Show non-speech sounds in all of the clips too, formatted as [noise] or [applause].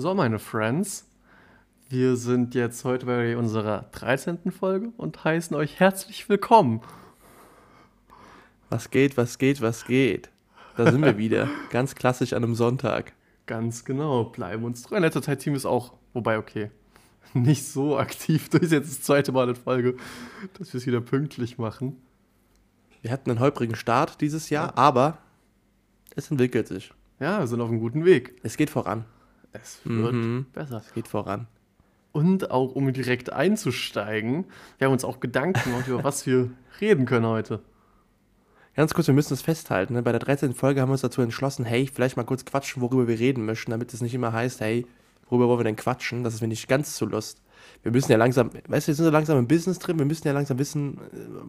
So, meine Friends, wir sind jetzt heute bei unserer 13. Folge und heißen euch herzlich willkommen. Was geht, was geht, was geht? Da sind wir wieder. [laughs] Ganz klassisch an einem Sonntag. Ganz genau, bleiben uns treu. In letzter Zeit wir es auch, wobei, okay, [laughs] nicht so aktiv. Das ist jetzt das zweite Mal in Folge, dass wir es wieder pünktlich machen. Wir hatten einen holprigen Start dieses Jahr, aber es entwickelt sich. Ja, wir sind auf einem guten Weg. Es geht voran. Es wird Mhm. besser. Es geht voran. Und auch um direkt einzusteigen, wir haben uns auch Gedanken gemacht, über was wir reden können heute. Ganz kurz, wir müssen es festhalten. Ne? Bei der 13. Folge haben wir uns dazu entschlossen, hey, vielleicht mal kurz quatschen, worüber wir reden möchten, damit es nicht immer heißt, hey, worüber wollen wir denn quatschen? Das ist mir nicht ganz zu lust. Wir müssen ja langsam, weißt du, wir sind so langsam im Business drin, wir müssen ja langsam wissen, äh,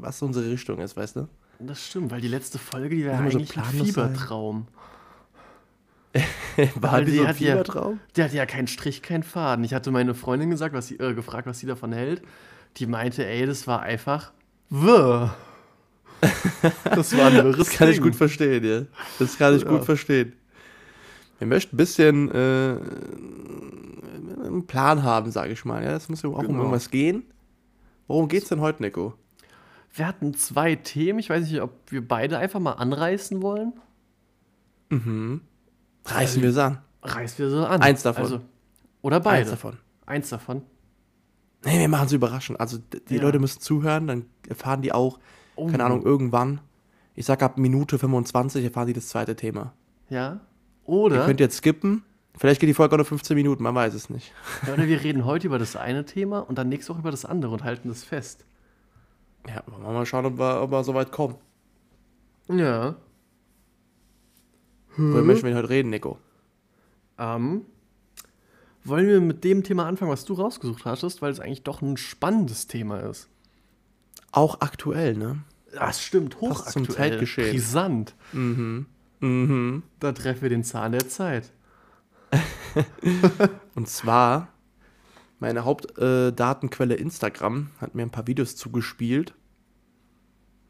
was unsere Richtung ist, weißt du? Das stimmt, weil die letzte Folge, die war so eigentlich ein planlos sein. [laughs] Fiebertraum. War die die so ein hat ja- Fiebertraum? Der hatte ja keinen Strich, keinen Faden. Ich hatte meine Freundin gesagt, was sie, äh, gefragt, was sie davon hält. Die meinte, ey, das war einfach wirr. [laughs] Das war ein wirres Das kann ich Ding. gut verstehen, ja. Das kann ich Ja. gut verstehen. Wir möchten ein bisschen äh, einen Plan haben, sage ich mal. Ja, es muss ja auch um Genau. irgendwas gehen. Worum geht's denn heute, Nico? Wir hatten zwei Themen. Ich weiß nicht, ob wir beide einfach mal anreißen wollen. Reißen wir es an. Reißen wir so an. Eins davon. Also, oder beide. Eins davon. Eins davon. Nee, wir machen es überraschend. Also die Ja. Leute müssen zuhören, dann erfahren die auch, Oh. keine Ahnung, irgendwann. Ich sag ab Minute 25 erfahren die das zweite Thema. Ja. Ihr Oder, könnt jetzt skippen. Vielleicht geht die Folge auch nur 15 Minuten, man weiß es nicht. ja, oder wir reden heute über das eine Thema und dann nächste Woche über das andere und halten das fest. Ja, wollen wir mal schauen, ob wir, ob wir so weit kommen. Ja. Worüber möchten wir heute reden, Nico? Ähm, wollen wir mit dem Thema anfangen, was du rausgesucht hattest, weil es eigentlich doch ein spannendes Thema ist. Auch aktuell, ne? Das stimmt, Passt zum hochaktuell, Zeitgeschehen. brisant. Mhm. Mhm. Da treffen wir den Zahn der Zeit. [laughs] Und zwar, meine Hauptdatenquelle äh, Instagram hat mir ein paar Videos zugespielt.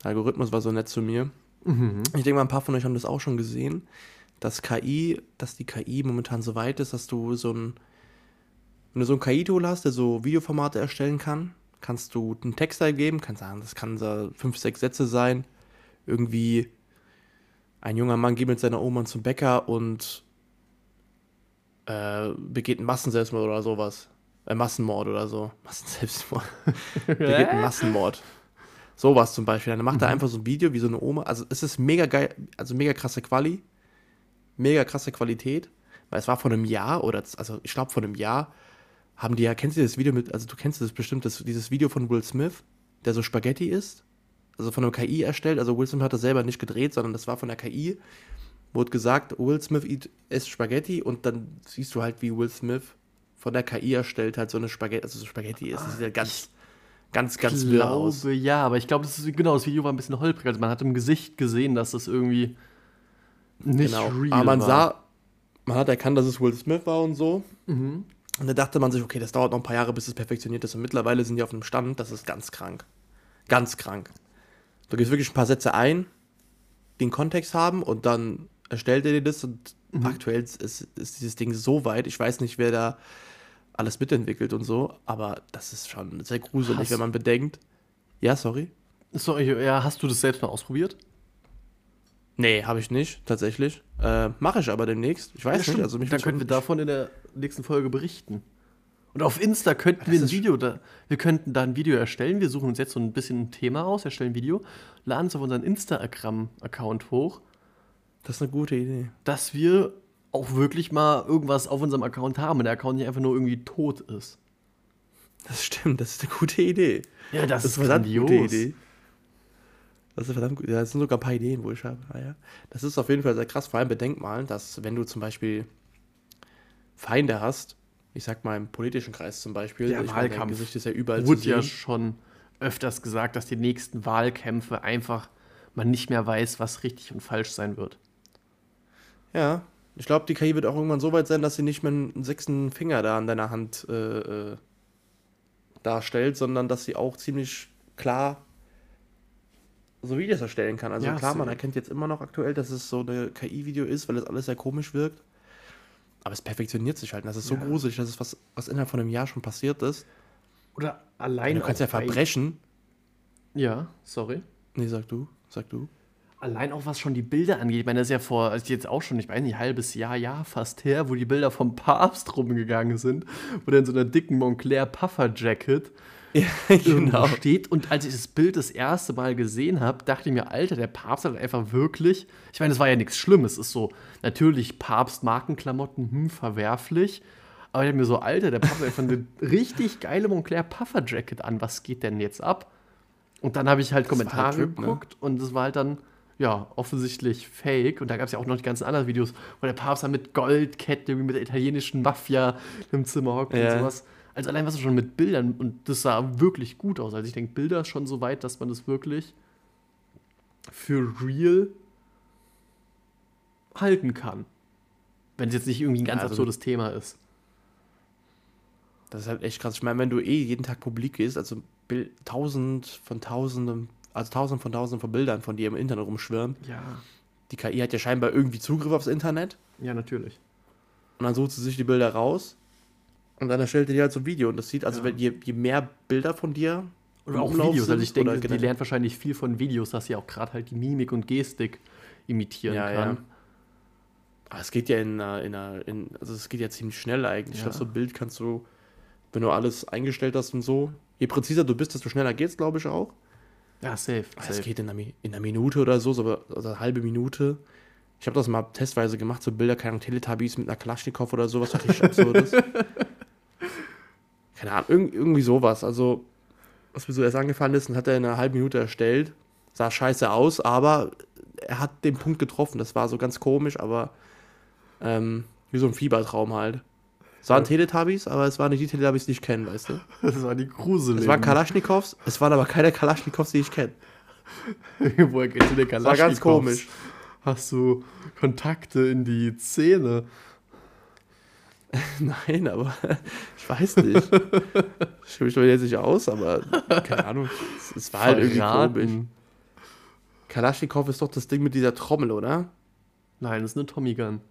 Der Algorithmus war so nett zu mir. Ich denke mal, ein paar von euch haben das auch schon gesehen, dass KI, dass die KI momentan so weit ist, dass du so ein, wenn du so ein KI-Tool hast, der so Videoformate erstellen kann, kannst du einen Text eingeben, kannst sagen, das kann so fünf, sechs Sätze sein. Irgendwie ein junger Mann geht mit seiner Oma zum Bäcker und äh, begeht einen Massenselbstmord oder sowas. Äh, Massenmord oder so. [laughs] Massenselbstmord. begeht einen Massenmord. Sowas zum Beispiel. Dann macht er einfach so ein Video wie so eine Oma. Also es ist mega geil, also mega krasse Quali. Mega krasse Qualität. Weil es war vor einem Jahr oder, also ich glaube vor einem Jahr haben die ja, kennst du das Video mit, also du kennst das bestimmt, das, dieses Video von Will Smith, der so Spaghetti isst? Also von einer KI erstellt. Also Will Smith hat das selber nicht gedreht, sondern das war von der KI. Wurde gesagt, Will Smith isst isst Spaghetti und dann siehst du halt, wie Will Smith von der KI erstellt halt so eine Spaghetti, also so Spaghetti ist. Das sieht ja ganz, ganz, ganz ich aus. ja, aber ich glaube, das ist genau, das Video war ein bisschen holprig. Also man hat im Gesicht gesehen, dass das irgendwie nicht Genau. real Aber man war. sah, man hat erkannt, dass es Will Smith war und so. Mhm. Und da dachte man sich, okay, das dauert noch ein paar Jahre, bis es perfektioniert ist. Und mittlerweile sind die auf einem Stand, das ist ganz krank. Ganz krank. Du gibst wirklich ein paar Sätze ein, die einen Kontext haben und dann erstellt er dir das. Und Mhm. aktuell ist, ist dieses Ding so weit, ich weiß nicht, wer da alles mitentwickelt und so, aber das ist schon sehr gruselig, Hast- wenn man bedenkt. Ja, sorry. Sorry, ja, hast du das selbst mal ausprobiert? Nee, habe ich nicht, tatsächlich. Äh, Mache ich aber demnächst. Ich weiß Ja, nicht. Also mich Dann könnten wir davon in der nächsten Folge berichten. Und auf Insta könnten wir Das ein ist- Video, da, wir könnten da ein Video erstellen. Wir suchen uns jetzt so ein bisschen ein Thema aus, erstellen ein Video, laden es auf unseren Instagram-Account hoch, Das ist eine gute Idee. dass wir auch wirklich mal irgendwas auf unserem Account haben und der Account nicht einfach nur irgendwie tot ist. Das stimmt, das ist eine gute Idee. Ja, das, ist eine verdammt grandios. Das ist verdammt gut. Ja, das sind sogar ein paar Ideen, wo ich habe. Ah, ja. Das ist auf jeden Fall sehr krass. Vor allem bedenkt mal, dass wenn du zum Beispiel Feinde hast, ich sag mal im politischen Kreis zum Beispiel, Der ich Wahlkampf Gesicht ist ja überall Wurde ja schon öfters gesagt, dass die nächsten Wahlkämpfe einfach man nicht mehr weiß, was richtig und falsch sein wird. Ja, ich glaube, die KI wird auch irgendwann so weit sein, dass sie nicht mehr einen sechsten Finger da an deiner Hand äh, äh, darstellt, sondern dass sie auch ziemlich klar so Videos erstellen kann. Also Ja, klar, man erkennt jetzt immer noch aktuell, dass es so eine KI-Video ist, weil das alles sehr komisch wirkt. Aber es perfektioniert sich halt. Das ist so Ja. gruselig, dass es was, was innerhalb von einem Jahr schon passiert ist. Oder allein Du kannst ja Verbrechen. Ja, sorry. Nee, sag du. Sag du. Allein auch was schon die Bilder angeht. Ich meine, das ist ja vor, also jetzt auch schon, ich weiß nicht, ein halbes Jahr, Jahr fast her, wo die Bilder vom Papst rumgegangen sind, wo der in so einer dicken Montclair Puffer Jacket Ja, [laughs] irgendwo steht. Und als ich das Bild das erste Mal gesehen habe, dachte ich mir, Alter, der Papst hat einfach wirklich. Ich meine, das war ja nichts Schlimmes. Es ist so, natürlich Papst-Markenklamotten, hm, verwerflich. Aber ich dachte mir so, Alter, der Papst hat einfach eine [laughs] richtig geile Montclair Puffer Jacket an. Was geht denn jetzt ab? Und dann habe ich halt halt Kommentare ne? geguckt und das war halt dann, ja, offensichtlich fake. Und da gab es ja auch noch die ganzen anderen Videos, wo der Papst dann mit Goldkette, mit der italienischen Mafia im Zimmer hockt Ja. und sowas. Also allein was schon mit Bildern und das sah wirklich gut aus. Also ich denke, Bilder schon so weit, dass man das wirklich für real halten kann. Wenn es jetzt nicht irgendwie ein ganz also- absurdes Thema ist. Das ist halt echt krass. Ich meine, wenn du eh jeden Tag publik gehst, also Bild, tausend von tausenden, also tausend von tausenden von Bildern von dir im Internet rumschwirren. Ja, Die KI hat ja scheinbar irgendwie Zugriff aufs Internet ja, natürlich. und dann sucht sie sich die Bilder raus und dann erstellt sie dir halt so ein Video. Und das sieht, also Ja. wenn je, je mehr Bilder von dir Oder auch Umlauf Videos. Also ich sind denke, die lernt wahrscheinlich viel von Videos, dass sie auch gerade halt die Mimik und Gestik imitieren Ja, kann. ja. Aber es geht ja in, einer- in, in also es geht ja ziemlich schnell eigentlich. Ich Ja. glaube, so ein Bild kannst du, wenn du alles eingestellt hast und so, je präziser du bist, desto schneller geht's, glaube ich, auch. Ja, safe. Es safe. geht in einer, in einer Minute oder so, so aber also eine halbe Minute. Ich habe das mal testweise gemacht, so Bilder, keine Teletubbies mit einer Kalaschnikow oder sowas, was richtig [laughs] absurdes. Keine Ahnung, irg irgendwie sowas. Also, was mir so erst angefallen ist, und hat er in einer halben Minute erstellt. Sah scheiße aus, aber er hat den Punkt getroffen. Das war so ganz komisch, aber ähm, wie so ein Fiebertraum halt. Es waren. Teletubbies, aber es waren nicht die Teletubbies, die ich kenne, weißt du? [laughs] Das war die Grusel. Es waren Kalaschnikows, es waren aber keine Kalaschnikows, die ich kenne. [laughs] Woher geht der Das war ganz komisch. Hast du Kontakte in die Szene? [laughs] Nein, aber [laughs] ich weiß nicht. Ich stimme mich doch jetzt nicht aus, aber keine Ahnung. Es, es war halt irgendwie komisch. Kalaschnikow ist doch das Ding mit dieser Trommel, oder? Nein, das ist eine Tommy Gun.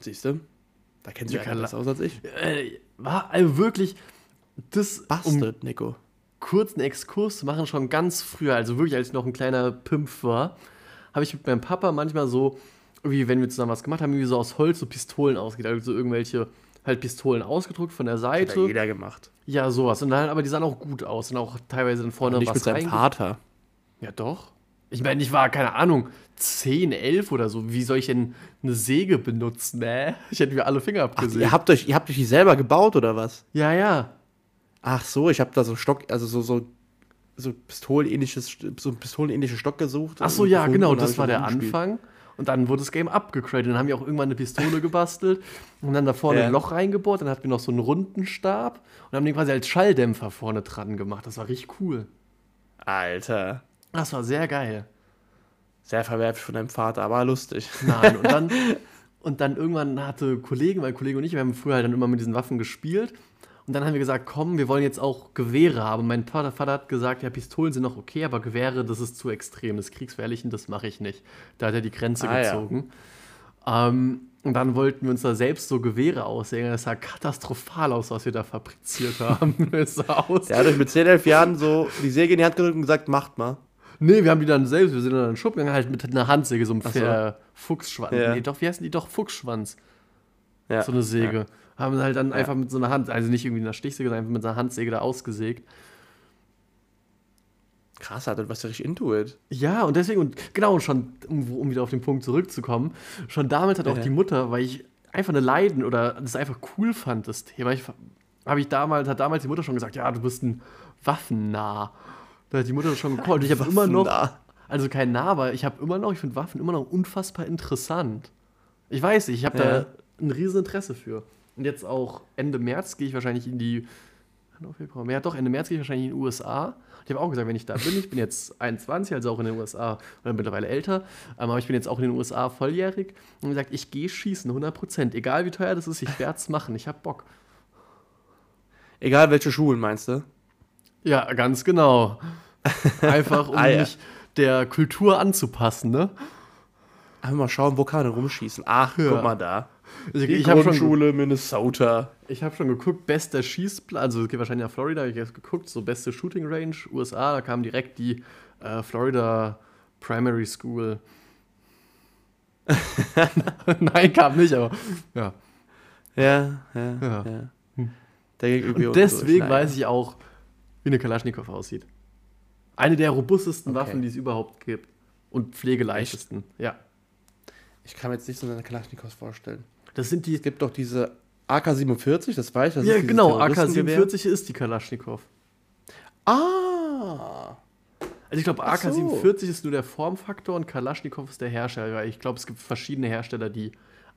Siehst du? Da kennst du Ja, ja einer Kala- besser aus als ich. Äh, war also wirklich das, um Bastard, Nico. kurz einen Exkurs zu machen, schon ganz früher, also wirklich als ich noch ein kleiner Pimpf war, habe ich mit meinem Papa manchmal so, irgendwie, wenn wir zusammen was gemacht haben, irgendwie so aus Holz so Pistolen ausgedruckt, also so irgendwelche halt Pistolen ausgedruckt von der Hat Seite. ja jeder gemacht. Ja, sowas. Und dann, aber die sahen auch gut aus und auch teilweise dann vorne Nicht was mit seinem Vater. Ja, doch. Ich meine, ich war, keine Ahnung, 10, 11 oder so. Wie soll ich denn eine Säge benutzen? Äh? Ich hätte mir alle Finger Ach, abgesägt. ihr habt euch, ihr habt euch die selber gebaut oder was? ja, ja. Ach so, ich habe da so Stock, also so so so pistolenähnliches, so ein pistolenähnliches Stock gesucht. Ach so, ja, genau, das war der. Anfang. Und dann wurde das Game abgegradet. Dann haben wir auch irgendwann eine Pistole gebastelt und dann da vorne Ja. ein Loch reingebohrt. Dann hatten wir noch so einen runden Stab und haben den quasi als Schalldämpfer vorne dran gemacht. Das war richtig cool. Alter. Das war sehr geil. Sehr verwerflich von deinem Vater, aber lustig. Nein, und dann, [laughs] und dann irgendwann hatte Kollegen, mein Kollege und ich, wir haben früher halt dann immer mit diesen Waffen gespielt. Und dann haben wir gesagt, komm, wir wollen jetzt auch Gewehre haben. Mein Vater, Vater hat gesagt, ja, Pistolen sind noch okay, aber Gewehre, das ist zu extrem, das und das mache ich nicht. Da hat er die Grenze Ah, ja. gezogen. Ähm, und dann wollten wir uns da selbst so Gewehre aussägen. Das sah katastrophal aus, was wir da fabriziert haben. [laughs] Es sah aus. Der hat euch mit 10, 11 Jahren so die Säge in die Hand gedrückt und gesagt, macht mal. Nee, wir haben die dann selbst, wir sind dann in den Schub gegangen, halt mit einer Handsäge, so einem so. Fuchsschwanz. Ja. Nee, doch, wie heißen die doch? Fuchsschwanz. Ja. so eine Säge. Haben halt dann Ja. einfach mit so einer Hand, also nicht irgendwie einer Stichsäge, sondern einfach mit so einer Handsäge da ausgesägt. Krass, warst ja richtig into it. Ja, und deswegen, und genau, und schon, um, um wieder auf den Punkt zurückzukommen, schon damals hat auch Ja. die Mutter, weil ich einfach eine Leiden oder das einfach cool fand, das Thema, ich, habe ich damals, hat damals die Mutter schon gesagt, ja, du bist ein Waffennah. Da hat die Mutter schon. Und ich habe immer noch, also kein Nah, aber ich habe immer noch, ich finde Waffen immer noch unfassbar interessant. Ich weiß nicht, ich habe Ja. da ein riesen Interesse für. Und jetzt auch Ende März gehe ich wahrscheinlich in die. Februar. Ja, doch, Ende März gehe ich wahrscheinlich in die USA. Ich habe auch gesagt, wenn ich da bin, ich bin jetzt [laughs] 21, also auch in den USA, oder mittlerweile älter, ähm, aber ich bin jetzt auch in den USA volljährig und gesagt, ich gehe schießen, 100%. Egal wie teuer das ist, ich werde es machen, ich habe Bock. Egal welche Schulen meinst du? Ja, ganz genau. [laughs] Einfach, um Ah, ja. mich der Kultur anzupassen, ne? Einfach mal schauen, wo kann man rumschießen. Ach, Ja. guck mal da. Ich, Die ich habe schon, Grundschule Minnesota. ich hab schon geguckt, bester Schießplatz, also es geht wahrscheinlich nach Florida, habe ich erst geguckt, so beste Shooting Range, USA, da kam direkt die äh, Florida Primary School. [laughs] Nein, kam nicht, aber ja. Ja, ja, Ja. ja. Irgendwie Und deswegen durch. weiß ich auch, wie eine Kalaschnikow aussieht. Eine der robustesten Okay. Waffen, die es überhaupt gibt. Und pflegeleichtesten. Ja. Ich kann mir jetzt nicht so eine Kalaschnikows vorstellen. Das sind die. Es gibt doch diese AK-47, das weiß ich. Das Ja, genau, Terroristengewehr. AK-47 ist die Kalaschnikow. Ah! Also ich glaube, Ach so. AK-47 ist nur der Formfaktor und Kalaschnikow ist der Hersteller. Ich glaube, es gibt verschiedene Hersteller, die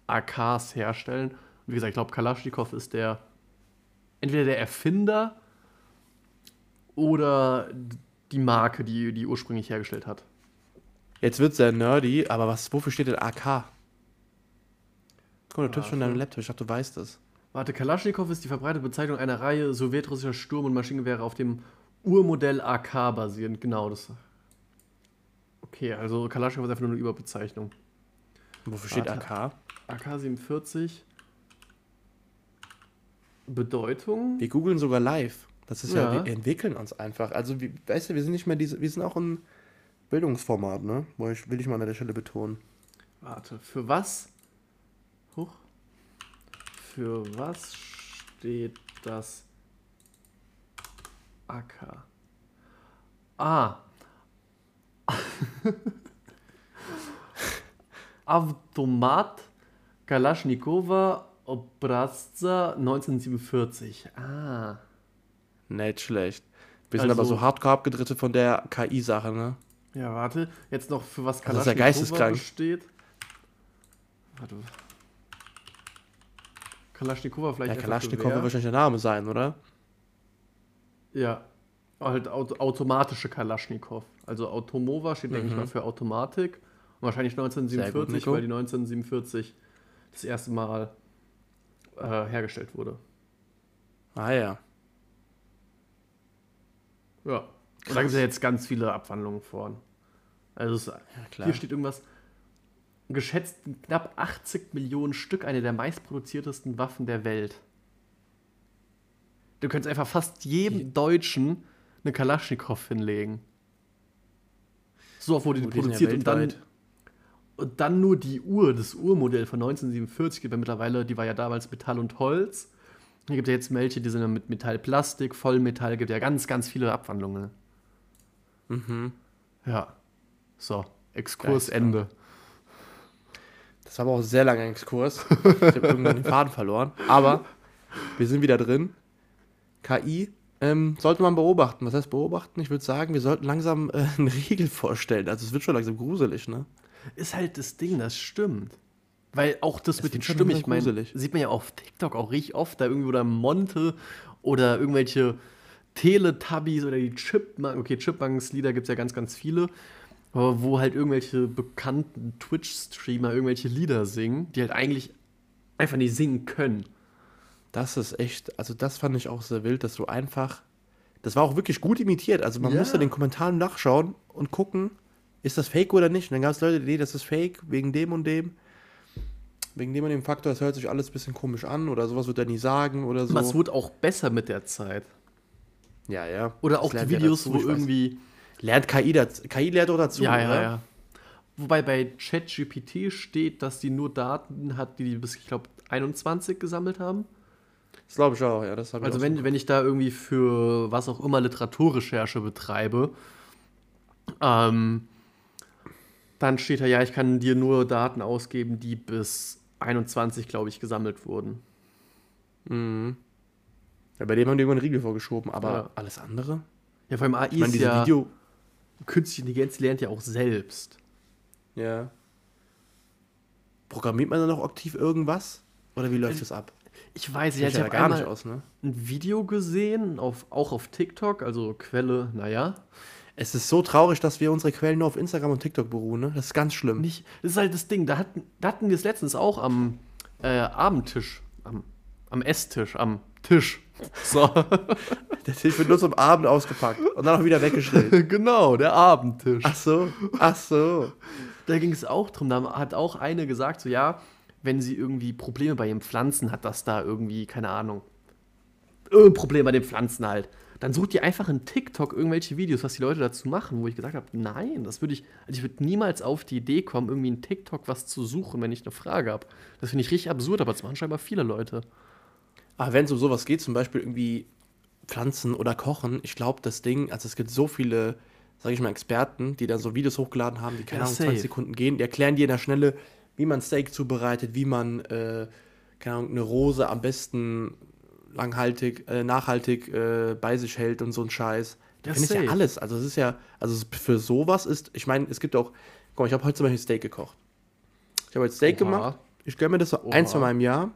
AKs herstellen. Und wie gesagt, ich glaube, Kalaschnikow ist der entweder der Erfinder oder die Marke, die die ursprünglich hergestellt hat. Jetzt wird sehr nerdy, aber was, wofür steht denn AK? Guck mal, du tippst schon in deinem Laptop, ich dachte, du weißt das. Warte, Kalaschnikow ist die verbreitete Bezeichnung einer Reihe sowjetrussischer Sturm- und Maschinengewehre auf dem Urmodell AK basierend. Genau, das. Okay, also Kalaschnikow ist einfach nur eine Überbezeichnung. Wofür steht. AK? AK-47. Bedeutung? Wir googeln sogar live. Das ist ja, Ja. wir entwickeln uns einfach. Also, wie, weißt du, wir sind nicht mehr diese, wir sind auch ein Bildungsformat, ne? Wo ich, will ich mal an der Stelle betonen. Warte, für was? Für was steht das AK? Ah. [laughs] Automat Kalaschnikowa Obrazza 1947. Ah. Nicht schlecht. Wir sind Also- aber so hardcore abgedrittet von der KI-Sache, ne? Ja, warte. Jetzt noch für was Das ist ja Kalaschnikowa steht. Warte. Kalaschnikowa vielleicht Ja, einfach Kalaschnikow Gewehr. wird wahrscheinlich der Name sein, oder? Ja, halt auto automatische Kalaschnikow. Also Automova steht, denke ich mal, für Automatik. Und wahrscheinlich Mhm. Sehr gut, 1947, Nico. weil die 1947 das erste Mal äh, hergestellt wurde. Ah ja. Ja. Und da gibt es ja jetzt ganz viele Abwandlungen von. Also es, klar. hier steht irgendwas. Geschätzt knapp 80 Millionen Stück, eine der meistproduziertesten Waffen der Welt. Du könntest einfach fast jedem Deutschen eine Kalaschnikow hinlegen. So oft wurde die Gut, die sind ja produziert und dann, und dann nur die Uhr, das Urmodell von 1947, gibt ja mittlerweile, die war ja damals Metall und Holz. Hier gibt ja jetzt welche, die sind mit Metall, Plastik, Vollmetall, gibt ja ganz, ganz viele Abwandlungen. Mhm. Ja. So, Exkursende. Das war aber auch ein sehr langer Exkurs. Ich habe irgendwann den Faden verloren. Aber wir sind wieder drin. KI ähm, sollte man beobachten. Was heißt beobachten? Ich würde sagen, wir sollten langsam äh, einen Riegel vorstellen. Also es wird schon langsam gruselig, ne? Ist halt das Ding, das stimmt. Weil auch das Es mit den Stimmen, ich meine, gruselig. sieht man ja auf TikTok auch richtig oft, da irgendwo da Monte oder irgendwelche Teletubbies oder die Chipmunks, okay, Chipmunks-Lieder gibt es ja ganz, ganz viele, aber wo halt irgendwelche bekannten Twitch-Streamer irgendwelche Lieder singen, die halt eigentlich einfach nicht singen können. Das ist echt, also das fand ich auch sehr wild, dass du einfach, das war auch wirklich gut imitiert. Also man Ja. musste den Kommentaren nachschauen und gucken, ist das fake oder nicht. Und dann gab es Leute, die, nee, das ist fake, wegen dem und dem. Wegen dem und dem Faktor, das hört sich alles ein bisschen komisch an oder sowas wird er nie sagen oder so. Aber es wurde auch besser mit der Zeit. ja, ja. Oder Das auch die lernt ja Videos, dazu, wo irgendwie Lernt KI dazu. KI lernt auch dazu, Ja, ja, oder? ja. Wobei bei ChatGPT steht, dass die nur Daten hat, die die bis, ich glaube, 21 gesammelt haben. Das glaube ich auch, ja. Das ich Also auch wenn, so. wenn ich da irgendwie für was auch immer Literaturrecherche betreibe, ähm, dann steht da, ja, ich kann dir nur Daten ausgeben, die bis 21, glaube ich, gesammelt wurden. Mhm. Ja, bei dem haben die irgendwann einen Riegel vorgeschoben, aber Ja. alles andere? Ja, vor allem AI Ich meine, ist diese ja, Video. Künstliche Intelligenz lernt ja auch selbst. Ja. Programmiert man dann noch aktiv irgendwas? Oder wie läuft das ab? Ich weiß, ich ja habe gar nicht aus, ne? ein Video gesehen, auf, auch auf TikTok, also Quelle, naja. Es ist so traurig, dass wir unsere Quellen nur auf Instagram und TikTok beruhen, ne? Das ist ganz schlimm. Nicht, das ist halt das Ding, da hatten, da hatten wir es letztens auch am äh, Abendtisch, am, am Esstisch, am Tisch. So, [laughs] Der Tisch wird nur zum Abend ausgepackt und dann auch wieder weggestellt. [laughs] genau, der Abendtisch. Ach so, ach so. Da ging es auch drum, da hat auch eine gesagt, so ja, wenn sie irgendwie Probleme bei ihren Pflanzen hat, dass da irgendwie, keine Ahnung, irgendein Problem bei den Pflanzen halt. Dann sucht ihr einfach in TikTok irgendwelche Videos, was die Leute dazu machen, wo ich gesagt habe, nein, das würde ich, also ich würde niemals auf die Idee kommen, irgendwie in TikTok was zu suchen, wenn ich eine Frage habe. Das finde ich richtig absurd, aber das machen scheinbar viele Leute. Aber wenn es um sowas geht, zum Beispiel irgendwie Pflanzen oder Kochen, ich glaube, das Ding, also es gibt so viele, sage ich mal, Experten, die dann so Videos hochgeladen haben, die keine Ja, Ahnung, safe. 20 Sekunden gehen, die erklären dir in der Schnelle, wie man Steak zubereitet, wie man, äh, keine Ahnung, eine Rose am besten langhaltig, äh, nachhaltig äh, bei sich hält und so ein Scheiß. Da finde ich ja alles. Also es ist ja, also für sowas ist, ich meine, es gibt auch, guck mal, ich habe heute zum Beispiel Steak gekocht. Ich habe heute Steak Oha. gemacht. Ich gönne mir das so ein, zwei Mal im Jahr.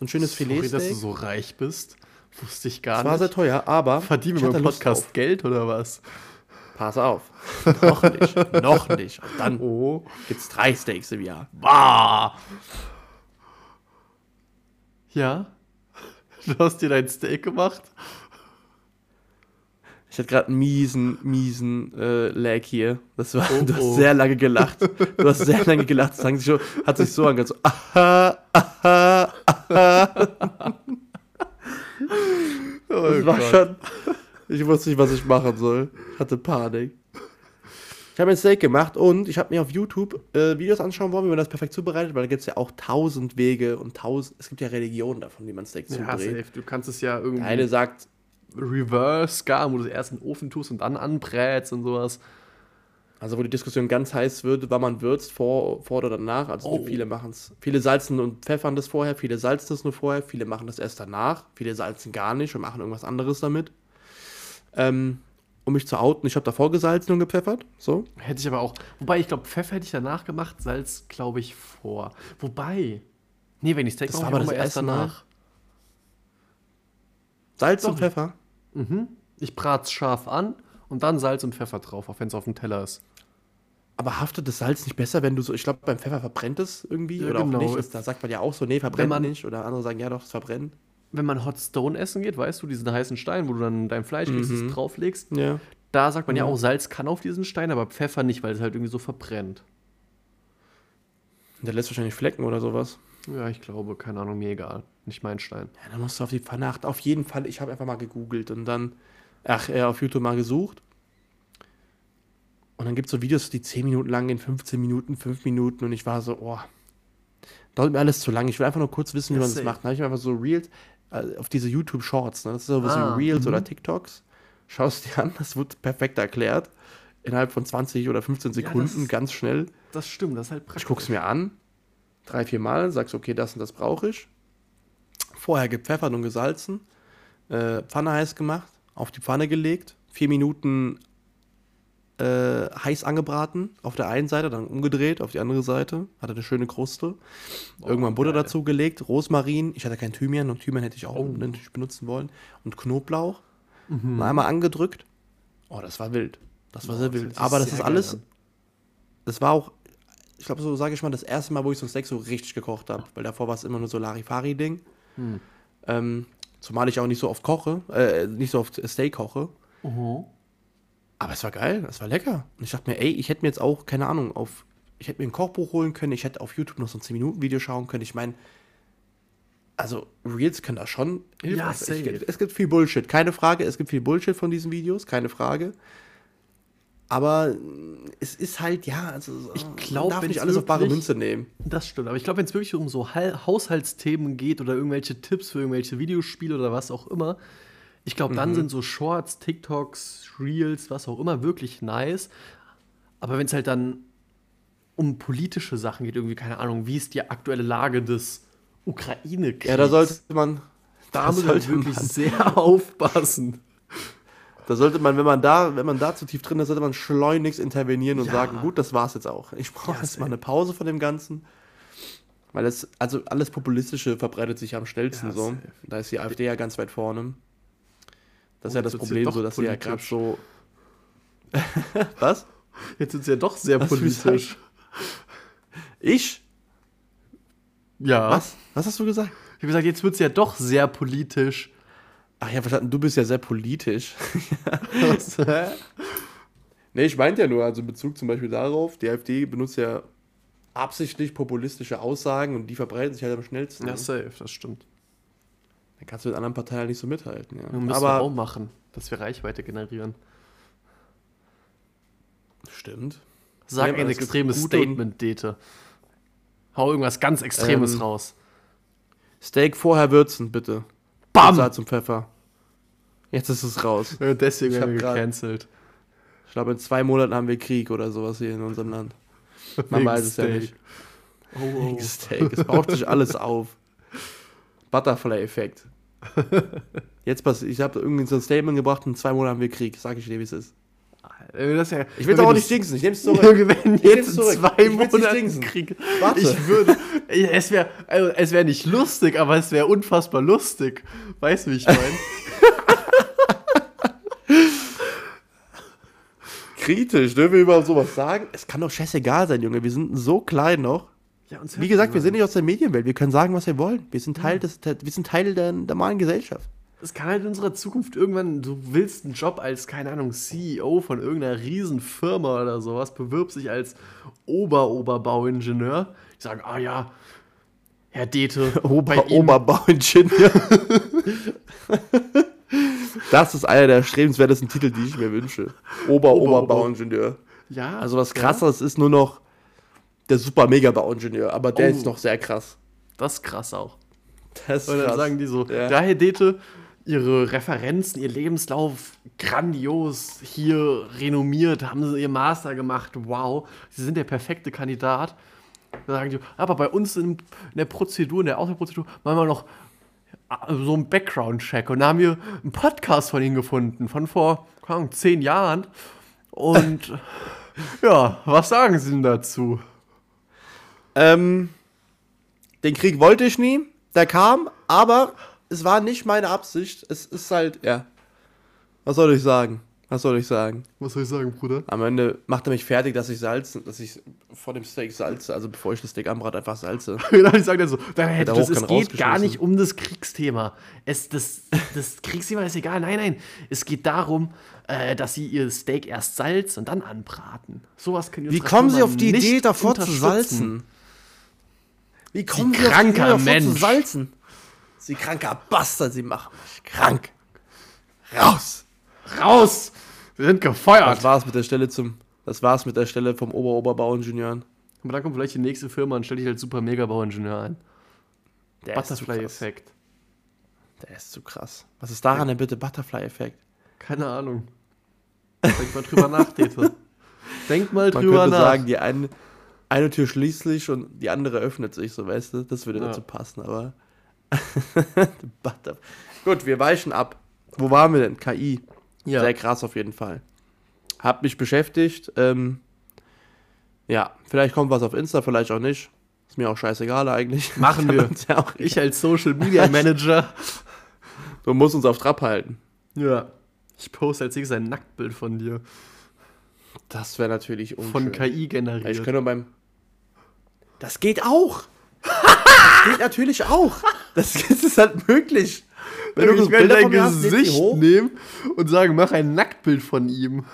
So ein schönes Sorry, dass du so reich bist. Wusste ich gar Das war sehr nicht. teuer, aber Verdienen ich wir beim Lust Podcast. Geld oder was? Pass auf. [laughs] noch nicht. Noch nicht. Und dann Oh. gibt's drei Steaks im Jahr. Bah! Ja? Du hast dir dein Steak gemacht? Ich hatte gerade einen miesen, miesen äh, Lag hier. Das war, Oh, du hast oh. sehr lange gelacht. Du hast sehr [laughs] lange gelacht. Das hat sich, schon, hat sich so angehört. So, aha, Das war schon. Ich wusste nicht, was ich machen soll. Ich hatte Panik. Ich habe ein Steak gemacht und ich habe mir auf YouTube äh, Videos anschauen wollen, wie man das perfekt zubereitet, weil da gibt es ja auch tausend Wege und tausend. Es gibt ja Religionen davon, wie man Steak Ja, zubereitet. safe. Du kannst es ja irgendwie Der eine sagt, reverse gar, wo du es erst in den Ofen tust und dann anbrätst und sowas. Also wo die Diskussion ganz heiß wird, wann man würzt, vor, vor oder danach. Also Oh. viele machen es. Viele salzen und pfeffern das vorher, viele salzen das nur vorher, viele machen das erst danach, viele salzen gar nicht und machen irgendwas anderes damit. Ähm, um mich zu outen, ich habe davor gesalzen und gepfeffert. So. Hätte ich aber auch. Wobei, ich glaube, Pfeffer hätte ich danach gemacht, Salz, glaube ich, vor. Wobei. Nee, wenn ich Steak mache, aber das erst danach. Salz Doch. und Pfeffer. Mhm. Ich brat's scharf an und dann Salz und Pfeffer drauf, auch wenn es auf dem Teller ist. Aber haftet das Salz nicht besser, wenn du so, ich glaube, beim Pfeffer verbrennt es irgendwie Ja, oder genau. auch nicht. Das, da sagt man ja auch so, nee, verbrennt man- nicht. Oder andere sagen, ja doch, es verbrennt. Wenn man Hot Stone essen geht, weißt du, diesen heißen Stein, wo du dann dein Fleisch Mhm. drauflegst, Ja. da sagt man ja Mhm. auch, Salz kann auf diesen Stein, aber Pfeffer nicht, weil es halt irgendwie so verbrennt. Der lässt wahrscheinlich Flecken oder sowas. Ja, ich glaube, keine Ahnung, mir egal. Nicht mein Stein. Ja, dann musst du auf die Pfanne achten. Auf jeden Fall, ich habe einfach mal gegoogelt und dann, ach, äh, auf YouTube mal gesucht. Und dann gibt es so Videos, die 10 Minuten lang gehen, 15 Minuten, 5 Minuten und ich war so, oh, dauert mir alles zu lang. Ich will einfach nur kurz wissen, wie Ja, man das macht. Dann habe ich mir einfach so Reels, äh, auf diese YouTube-Shorts, ne? das ist so was Ah, wie Reels mhm. oder TikToks. Schaust dir an, das wird perfekt erklärt. Innerhalb von 20 oder 15 Ja, Sekunden, das- ganz schnell. Das stimmt, das ist halt Ich praktisch. gucke es mir an, drei, vier Mal, sagst, okay, das und das brauche ich. Vorher gepfeffert und gesalzen, äh, Pfanne heiß gemacht, auf die Pfanne gelegt, vier Minuten äh, heiß angebraten, auf der einen Seite, dann umgedreht auf die andere Seite, hatte eine schöne Kruste. Irgendwann Butter geil. dazu gelegt, Rosmarin, ich hatte kein Thymian und Thymian hätte ich auch Oh. natürlich benutzen wollen und Knoblauch. Mhm. Mal einmal angedrückt. Oh, das war wild. Das war Boah, sehr das wild. sich Aber das ist geil alles, an. das war auch, ich glaube, so sage ich mal, das erste Mal, wo ich so ein Steak so richtig gekocht habe. Weil davor war es immer nur so Larifari-Ding. Hm. Ähm, zumal ich auch nicht so oft koche, äh, nicht so oft Steak koche. Mhm. Aber es war geil, es war lecker. Und ich dachte mir, ey, ich hätte mir jetzt auch, keine Ahnung, auf, ich hätte mir ein Kochbuch holen können, ich hätte auf YouTube noch so ein 10-Minuten-Video schauen können. Ich meine, also Reels können da schon hilfreich sein. safe. Ich- Es gibt viel Bullshit, keine Frage. Es gibt viel Bullshit von diesen Videos, keine Frage. Aber es ist halt, ja, also, Ich man glaub, darf nicht alles auf bare wirklich- Münze nehmen. Das stimmt, aber ich glaube, wenn es wirklich um so Hal- Haushaltsthemen geht oder irgendwelche Tipps für irgendwelche Videospiele oder was auch immer, ich glaube, dann sind so Shorts, TikToks, Reels, was auch immer wirklich nice. Aber wenn es halt dann um politische Sachen geht, irgendwie, keine Ahnung, wie ist die aktuelle Lage des Ukraine-Kriegs? Ja, da sollte man, da sollte wirklich man, sehr [laughs] aufpassen. da sollte man, wenn man da, wenn man da zu tief drin ist, sollte man schleunigst intervenieren und Ja. sagen, gut, das war's jetzt auch. Ich brauche Ja, jetzt mal eine Pause von dem Ganzen. Weil es, also alles Populistische verbreitet sich am schnellsten Ja, so. Da ist die AfD ja ganz weit vorne. Das ist ja das Problem, so dass sie ja gerade so. [laughs] Was? Jetzt ist es ja doch sehr du politisch. Ich? Ja. Was? Was hast du gesagt? Ich habe gesagt, jetzt wird es ja doch sehr politisch. Ach ja, verstanden, du bist ja sehr politisch. [laughs] Was? [laughs] Nee, ich meinte ja nur, also in Bezug zum Beispiel darauf, die AfD benutzt ja absichtlich populistische Aussagen und die verbreiten sich halt am schnellsten. Ja, ne? safe, das stimmt. Dann kannst du mit anderen Parteien nicht so mithalten. Ja. Wir müssen wir Aber auch machen, dass wir Reichweite generieren. stimmt. Sag ein extremes Statement, Dete. Hau irgendwas ganz Extremes Ähm, raus. Steak vorher würzen, bitte. Bam! Salz und Pfeffer. Jetzt ist es raus. [laughs] Deswegen ich werden hab wir gecancelt. Ich glaube, in zwei Monaten haben wir Krieg oder sowas hier in unserem Land. Man weiß es ja nicht. Oh, oh. Steak. Es baut sich alles auf. Butterfly-Effekt. [laughs] Jetzt passiert, ich habe irgendwie so ein Statement gebracht, in zwei Monaten haben wir Krieg. Sag ich dir, wie es ist. Das ja, Ich will wenn auch nicht jinxen, ich nehme es [laughs] zurück. Wir werden Ich nehm's jetzt zurück. zwei jinxen. Krieg. Warte. Ich würde, es wäre, also es wäre nicht lustig, aber es wäre unfassbar lustig. Weißt du, wie ich meine? [laughs] Kritisch, dürfen wir überhaupt sowas sagen? Es kann doch scheißegal sein, Junge. Wir sind so klein noch. Ja, Wie gesagt, wir sind nicht aus der Medienwelt. Wir können sagen, was wir wollen. Wir sind Teil, des, wir sind Teil der normalen Gesellschaft. Es kann halt in unserer Zukunft irgendwann, du willst einen Job als, keine Ahnung, CEO von irgendeiner Riesenfirma oder sowas, bewirbst dich als Ober-Oberbauingenieur. Die sagen, ah ja, Herr Dete, [laughs] bei Ober Ihnen- Oberbauingenieur. [laughs] das ist einer der erstrebenswertesten Titel, die ich mir wünsche. Ober Ober- Oberbauingenieur. Ja, Also was krasseres ist nur noch der super mega Bauingenieur, aber der Oh. ist noch sehr krass. Das ist krass auch. Das ist Und dann krass. sagen die so, Ja. da Herr Dete, Ihre Referenzen, Ihr Lebenslauf, grandios, hier renommiert, haben Sie Ihr Master gemacht, wow, Sie sind der perfekte Kandidat. Da sagen die, aber bei uns in, der Prozedur, in der Auswahlprozedur, machen wir noch äh, so einen Background-Check. Und da haben wir einen Podcast von Ihnen gefunden, von vor, keine Ahnung, zehn Jahren. Und [laughs] ja, was sagen Sie denn dazu? Ähm, den Krieg wollte ich nie, der kam, aber es war nicht meine Absicht. Es ist halt, ja. Was soll ich sagen? Was soll ich sagen? Was soll ich sagen, Bruder? Am Ende macht er mich fertig, dass ich salze, dass ich vor dem Steak salze, also bevor ich das Steak anbrate, einfach salze. [laughs] Genau, ich sage dann so, dann hätte das, es geht gar nicht um das Kriegsthema. Es, das, das Kriegsthema ist egal. Nein, nein. Es geht darum, äh, dass sie ihr Steak erst salzen und dann anbraten. Sowas können die Wie kommen Sie auf die Idee, davor zu salzen? Wie kommen Sie Sie auf kranker davor zu Mensch. salzen? Sie kranker Bastard, Sie machen mich krank. Raus! Raus! Wir sind gefeuert. Das war's mit der Stelle zum. Das war's mit der Stelle vom Ober-Oberbauingenieuren. Aber dann kommt vielleicht die nächste Firma und stelle ich als super mega Bauingenieur ein. Der. Butterfly-Effekt. Der ist zu krass. Was ist daran denn bitte Butterfly-Effekt? Keine Ahnung. Denk mal drüber nach, Dete. [laughs] Denk mal Man drüber könnte nach. sagen, die eine, eine Tür schließt sich und die andere öffnet sich, so weißt du. Das würde Ja. dazu passen, aber. [laughs] Gut, wir weichen ab. Wo waren wir denn? KI. ja. Sehr krass auf jeden Fall. Hab mich beschäftigt. Ähm, ja, vielleicht kommt was auf Insta, vielleicht auch nicht. Ist mir auch scheißegal eigentlich. [laughs] Machen wir. uns Ja auch Ich als Social Media [laughs] Manager. Du musst uns auf Trab halten. ja. Ich poste als nächstes ein Nacktbild von dir. Das wäre natürlich Von unschön. KI Ich generiert. könnte beim. Das geht auch. Das geht natürlich auch. Das [laughs] ist halt möglich. Wenn du ich werde dein hast, Gesicht hoch. nehmen und sagen, mach ein Nacktbild von ihm.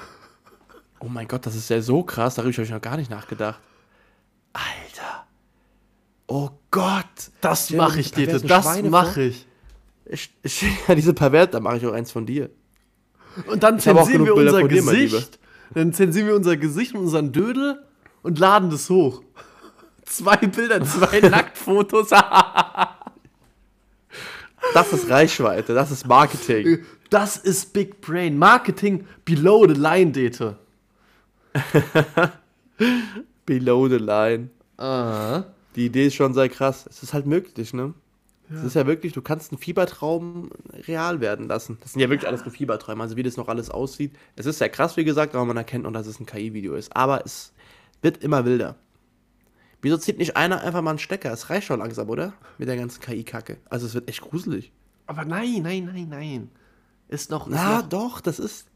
Oh mein Gott, das ist ja so krass. Darüber habe ich noch gar nicht nachgedacht. Alter. Oh Gott. Das mache ich, Dete. Das mache ich. Ich, ich, ja, diese Pervert, da mache ich auch eins von dir. Und dann zensieren wir Bilder unser von dir, Gesicht. Dann zensieren wir unser Gesicht und unseren Dödel und laden das hoch. Zwei Bilder, zwei [laughs] Nacktfotos. Das ist Reichweite, das ist Marketing. Das ist Big Brain. Marketing below the line, Dete. [laughs] Below the line. Ah. Die Idee ist schon sehr krass. Es ist halt möglich, ne? Es ist ja wirklich, du kannst einen Fiebertraum real werden lassen. Das sind ja wirklich alles nur Fieberträume, also wie das noch alles aussieht. Es ist ja krass, wie gesagt, aber man erkennt noch, dass es ein KI-Video ist. Aber es wird immer wilder. Wieso zieht nicht einer einfach mal einen Stecker? Es reicht schon langsam, oder? Mit der ganzen KI-Kacke. Also es wird echt gruselig. Aber nein, nein, nein, nein. Ist noch, ist Na noch. doch, das ist.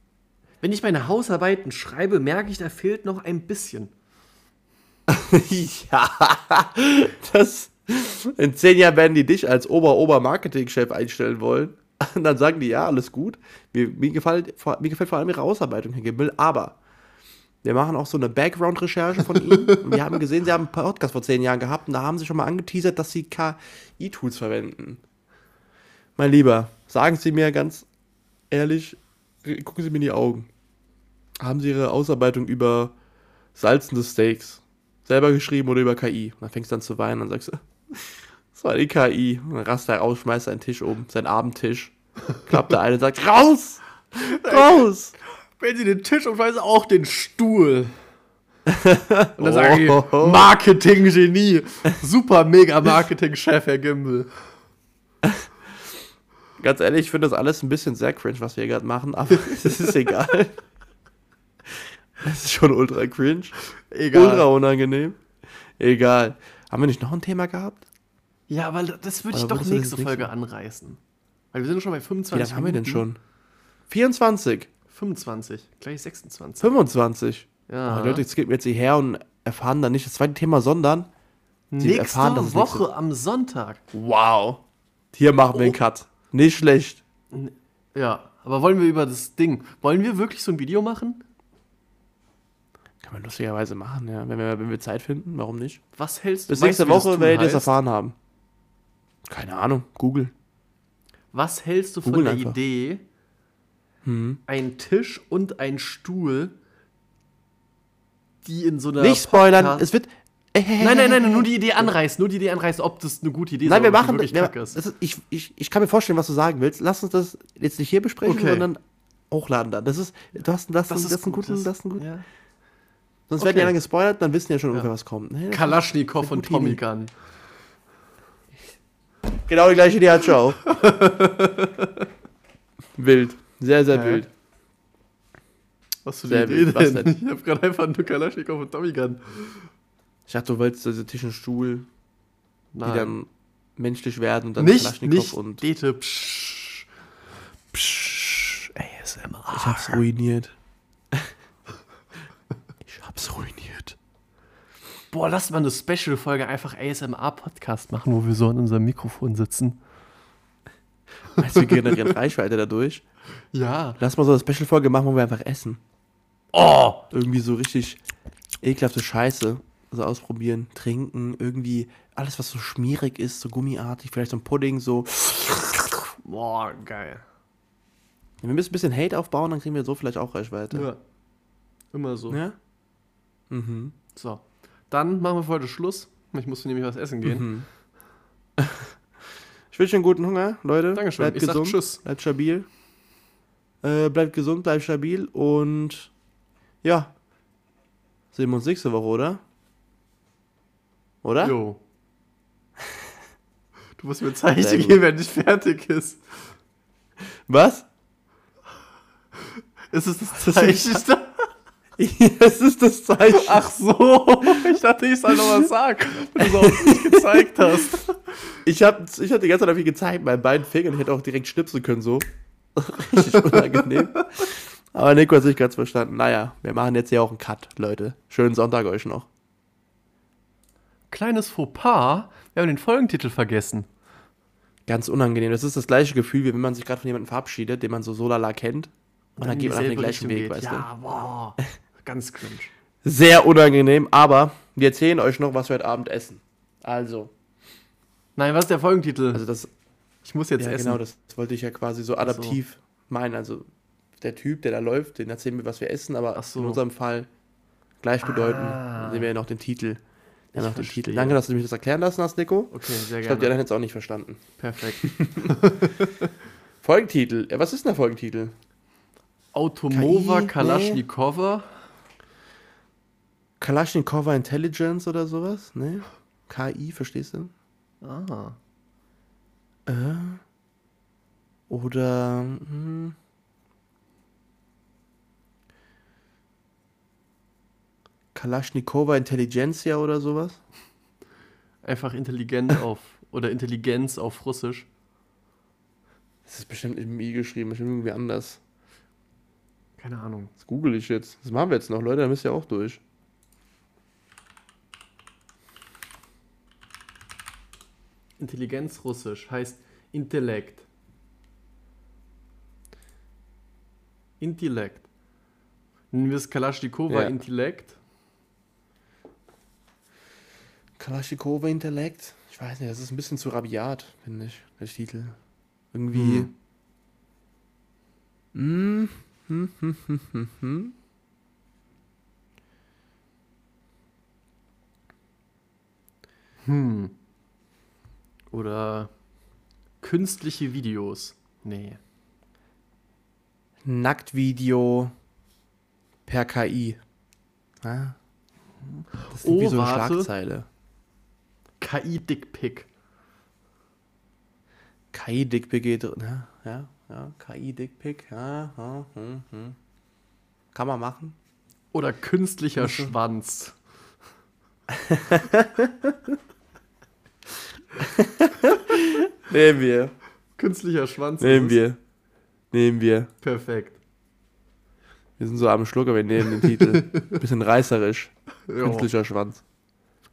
Wenn ich meine Hausarbeiten schreibe, merke ich, da fehlt noch ein bisschen. [laughs] ja, das. In zehn Jahren werden die dich als Ober-Ober-Marketing-Chef einstellen wollen. Und [laughs] dann sagen die, ja, alles gut. Mir, mir, gefällt, vor- mir gefällt vor allem ihre Ausarbeitung, Herr Gimmel, aber Wir machen auch so eine Background-Recherche von ihm. [laughs] Und wir haben gesehen, sie haben einen Podcast vor zehn Jahren gehabt und da haben sie schon mal angeteasert, dass sie KI-Tools verwenden. Mein Lieber, sagen Sie mir ganz ehrlich, gucken Sie mir in die Augen. Haben Sie Ihre Ausarbeitung über salzende Steaks selber geschrieben oder über KI? Und dann fängst du an zu weinen und sagst [laughs] das war die KI. Und dann rast er raus, schmeißt seinen Tisch um, seinen Abendtisch, klappt der eine und sagt, raus! [laughs] Raus! Wenn sie den Tisch umschmeißen, auch den Stuhl. [laughs] Und dann sage ich, Marketing-Genie. Super mega Marketing-Chef, Herr Gimbel. Ganz ehrlich, ich finde das alles ein bisschen sehr cringe, was wir gerade machen, aber [laughs] es ist egal. Es ist schon ultra cringe. Egal. Ultra unangenehm. Egal. Haben wir nicht noch ein Thema gehabt? Ja, aber das würde ich doch nächste Folge anreißen. Weil wir sind schon bei Wie 25 lange haben wir denn schon? 24, 25, gleich 26. 25. Ja. Oh, Leute, jetzt geht mir jetzt hierher und erfahren dann nicht das zweite Thema, sondern Sie nächste erfahren, dass es Woche nächste- am Sonntag. wow. Hier machen wir einen Oh. Cut. Nicht schlecht. Ja, aber wollen wir über das Ding, wollen wir wirklich so ein Video machen? Kann man lustigerweise machen, ja. Wenn wir, wenn wir Zeit finden, warum nicht? Was hältst du? Bis weißt nächste das Woche werdet ihr es heißt? erfahren haben. Keine Ahnung. Google. Was hältst du von Google der einfach. Idee, Hm. ein Tisch und ein Stuhl, die in so einer Nicht spoilern. Podcast- Es wird. Nein, nein, nein, nur die Idee anreißen, nur die Idee anreißen, ob das eine gute Idee ist. Nein, wir die machen wirklich wir, das ist. ist, ich, ich, ich kann mir vorstellen, was du sagen willst. Lass uns das jetzt nicht hier besprechen, Okay. sondern hochladen dann. Das ist, du hast, das, das, das, ist ein gut, guten, das ist ein guten. ja. Sonst Okay. werden die anderen gespoilert, dann wissen ja schon ungefähr, was kommt. Nee, das Kalaschnikow und Tommy. Gun. genau die gleiche Idee hat Ciao. [laughs] wild. Sehr, sehr Hä? wild. Was für eine Idee wild. Denn? denn? Ich hab gerade einfach nur Kalaschnikow und Tommy Gun. Ich dachte, du wolltest diese Tisch und Stuhl, die Nein. dann menschlich werden und dann nicht, Kalaschnikow nicht und. Dete. Psch, psch, ASMR. Ich hab's ruiniert. [laughs] ich hab's ruiniert. Boah, lass mal eine Special-Folge einfach ASMR-Podcast machen, wo wir so an unserem Mikrofon sitzen. [laughs] Weißt du, wir generieren Reichweite dadurch. Ja. Lass mal so eine Special-Folge machen, wo wir einfach essen. Oh! Irgendwie so richtig ekelhafte Scheiße. So ausprobieren, trinken, irgendwie alles, was so schmierig ist, so gummiartig, vielleicht so ein Pudding, so. [laughs] Boah, geil. Wenn wir müssen ein bisschen Hate aufbauen, dann kriegen wir so vielleicht auch Reichweite. Ja. Immer so. Ja? Mhm. So. Dann machen wir für heute Schluss. Ich muss nämlich was essen gehen. Mhm. [laughs] Ich wünsche einen guten Hunger, Leute. Dankeschön. Bleibt Ich gesund. Tschüss. Bleibt stabil. Äh, bleibt gesund, bleibt stabil und ja. Sehen wir uns nächste Woche, oder? Oder? Jo. [laughs] Du musst mir ein Zeichen geben, wenn nicht fertig ist. Was? Ist es das Zeichen? [laughs] das ist das Zeichen. Ach so. [laughs] Ich dachte, ich soll noch was sagen, wenn du so auf mich gezeigt hast. Ich habe ich hab die ganze Zeit auf ihn gezeigt, meinen beiden Fingern. Ich hätte auch direkt schnipsen können, so. [laughs] Richtig unangenehm. Aber Nico hat sich ganz verstanden. Naja, wir machen jetzt hier auch einen Cut, Leute. Schönen Sonntag euch noch. Kleines Fauxpas. Wir haben den Folgentitel vergessen. Ganz unangenehm. Das ist das gleiche Gefühl, wie wenn man sich gerade von jemandem verabschiedet, den man so so lala kennt. Und dann, geht man auf den gleichen Weg, geht. weißt Ja, boah. Ganz cringe. Sehr unangenehm, aber wir erzählen euch noch, was wir heute Abend essen. Also, Nein, was ist der Folgentitel? also das, ich muss jetzt ja essen. genau, das wollte ich ja quasi so adaptiv meinen. Also der Typ, der da läuft, den erzählen wir, was wir essen, aber so. in unserem Fall gleichbedeutend Ah. sehen wir ja noch den Titel. Ja, noch den. Titel. Danke, dass du mich das erklären lassen hast, Nico. Okay, sehr Ich glaube, die gerne. anderen hätten es auch nicht verstanden. Perfekt. [laughs] Folgentitel. Ja, was ist denn der Folgentitel? Automova? Kalaschnikowa. Kalaschnikowa Intelligence oder sowas? Ne? KI, verstehst du? Ah. Äh, oder hm, Kalaschnikowa Intelligentsia oder sowas? Einfach intelligent [laughs] auf. Oder Intelligenz auf Russisch. Das ist bestimmt im I geschrieben, bestimmt irgendwie anders. Keine Ahnung. Das google ich jetzt. Das machen wir jetzt noch, Leute, da müsst ihr auch durch. Intelligenz Russisch heißt Intellekt. Intellekt. Nennen wir es Kalaschnikowa Ja. Intellekt. Kalaschnikowa Intellekt? Ich weiß nicht, das ist ein bisschen zu rabiat, finde ich, der Titel. Irgendwie. Hm. Hm, hm, hm, hm, hm. Hm. Oder künstliche Videos. Nee. Nacktvideo per KI. Ja. Das ist irgendwie Oh, so eine warte. Schlagzeile. KI-Dickpick. KI-Dickpick geht. Ja, ja, ja. KI-Dickpick. Ja, ja, hm, hm. Kann man machen. Oder künstlicher Schwanz. [laughs] [laughs] Nehmen wir. Künstlicher Schwanz. Nehmen wir. Nehmen wir. Perfekt. Wir sind so am Schluck, aber wir nehmen den Titel. [laughs] Bisschen reißerisch. Künstlicher Schwanz.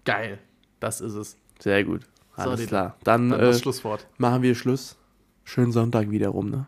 Geil. Das ist es. Sehr gut. So, Alles die- klar. Dann, Dann äh, Schlusswort. machen wir Schluss. Schönen Sonntag wiederum, ne?